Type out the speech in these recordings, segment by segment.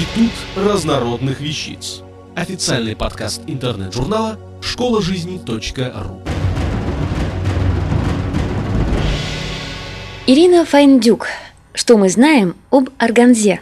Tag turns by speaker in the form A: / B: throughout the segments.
A: Институт разнородных вещиц. Официальный подкаст интернет-журнала школа жизни.ру.
B: Ирина Файндюк. Что мы знаем об органзе?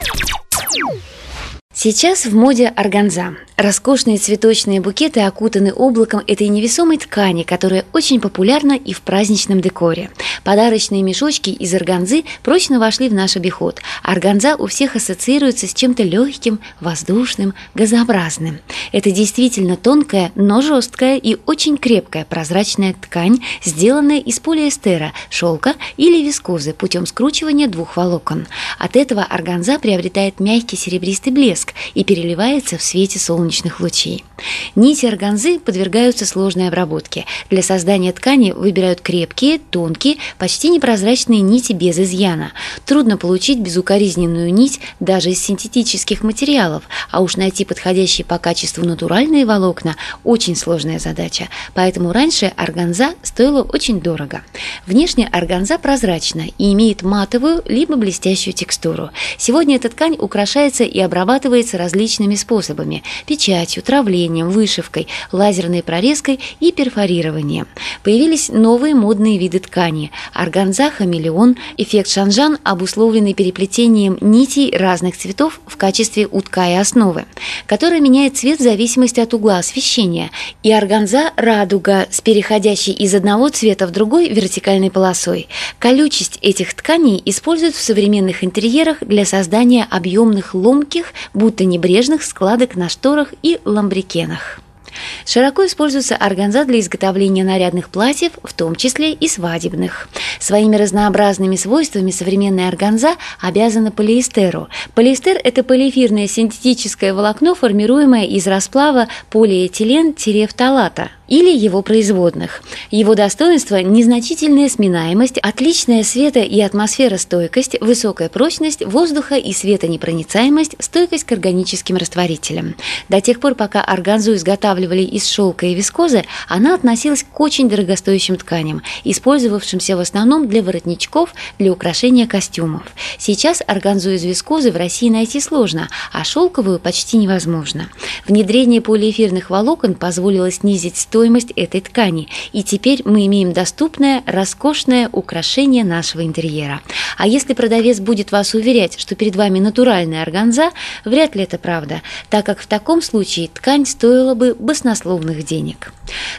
B: Сейчас в моде органза. Роскошные цветочные букеты окутаны облаком этой невесомой ткани, которая очень популярна и в праздничном декоре. Подарочные мешочки из органзы прочно вошли в наш обиход. Органза у всех ассоциируется с чем-то легким, воздушным, газообразным. Это действительно тонкая, но жесткая и очень крепкая прозрачная ткань, сделанная из полиэстера, шелка или вискозы путем скручивания двух волокон. От этого органза приобретает мягкий серебристый блеск и переливается в свете солнечных лучей. Нити органзы подвергаются сложной обработке. Для создания ткани выбирают крепкие, тонкие, почти непрозрачные нити без изъяна. Трудно получить безукоризненную нить даже из синтетических материалов, а уж найти подходящие по качеству натуральные волокна – очень сложная задача. Поэтому раньше органза стоила очень дорого. Внешне органза прозрачна и имеет матовую либо блестящую текстуру. Сегодня эта ткань украшается и обрабатывается различными способами – печатью, травлением, вышивкой, лазерной прорезкой и перфорированием. Появились новые модные виды ткани – органза, хамелеон, эффект шанжан, обусловленный переплетением нитей разных цветов в качестве утка и основы, которая меняет цвет в зависимости от угла освещения, и органза радуга с переходящей из одного цвета в другой вертикальной полосой. Колючесть этих тканей используют в современных интерьерах для создания объемных ломких, будто небрежных складок на шторах и ламбрикенах. Широко используется органза для изготовления нарядных платьев, в том числе и свадебных. Своими разнообразными свойствами современная органза обязана полиэстеру. Полиэстер – это полиэфирное синтетическое волокно, формируемое из расплава полиэтилен-терефталата – или его производных. Его достоинство – незначительная сминаемость, отличная света- и атмосферостойкость, высокая прочность воздуха и светонепроницаемость, стойкость к органическим растворителям. До тех пор, пока органзу изготавливали из шелка и вискозы, она относилась к очень дорогостоящим тканям, использовавшимся в основном для воротничков, для украшения костюмов. Сейчас органзу из вискозы в России найти сложно, а шелковую почти невозможно. Внедрение полиэфирных волокон позволило снизить стоимость этой ткани, и теперь мы имеем доступное, роскошное украшение нашего интерьера. А если продавец будет вас уверять, что перед вами натуральная органза, вряд ли это правда, так как в таком случае ткань стоила бы баснословных денег.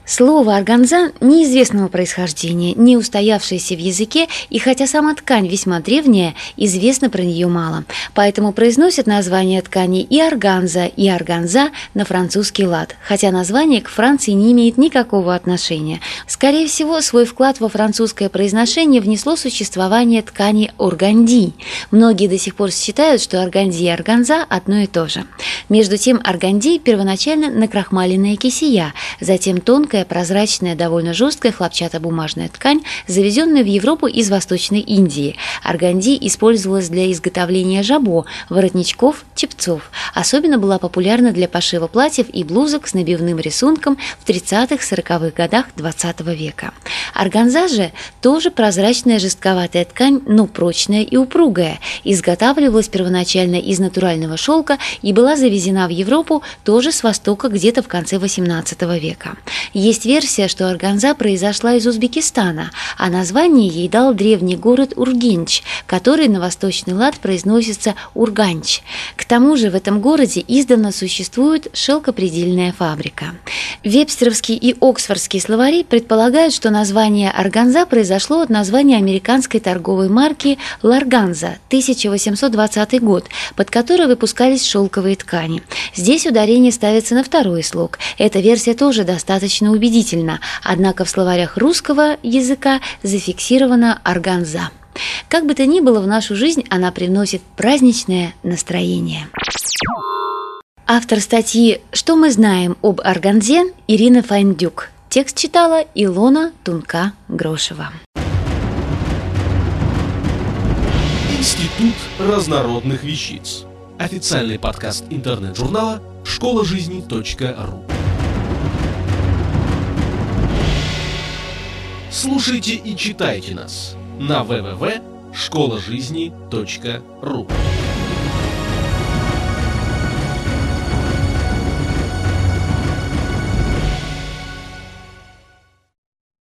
B: Слово органза неизвестного происхождения, не устоявшееся в языке, и хотя сама ткань весьма древняя, известно про нее мало. Поэтому произносят название ткани и органза, и органза на французский лад, хотя название к Франции не имеет никакого отношения. Скорее всего, свой вклад во французское произношение внесло существование ткани органди. Многие до сих пор считают, что органди и органза одно и то же. Между тем, органди первоначально накрахмаленная кисия, затем тонкая, прозрачная, довольно жесткая хлопчатобумажная ткань, завезенная в Европу из Восточной Индии. Органди использовалась для изготовления жабо, воротничков, чепцов. Особенно была популярна для пошива платьев и блузок с набивным рисунком в 30 30-40-х годах XX -го века. Органза же тоже прозрачная жестковатая ткань, но прочная и упругая. Изготавливалась первоначально из натурального шелка и была завезена в Европу тоже с востока где-то в конце XVIII века. Есть версия, что органза произошла из Узбекистана, а название ей дал древний город Ургенч, который на восточный лад произносится Урганч. К тому же в этом городе издавна существует шелкопредельная фабрика. Вебстеровский и Оксфордский словари предполагают, что название органза произошло от названия американской торговой марки Ларганза 1820 год, под которой выпускались шелковые ткани. Здесь ударение ставится на второй слог. Эта версия тоже достаточно убедительна, однако в словарях русского языка зафиксирована органза. Как бы то ни было, в нашу жизнь она приносит праздничное настроение. Автор статьи «Что мы знаем об органзе» Ирина Файндюк. Текст читала Илона Тунка-Грошева.
A: Институт разнородных вещиц. Официальный подкаст интернет-журнала школа жизни .ру. Слушайте и читайте нас на www.школажизни.ру.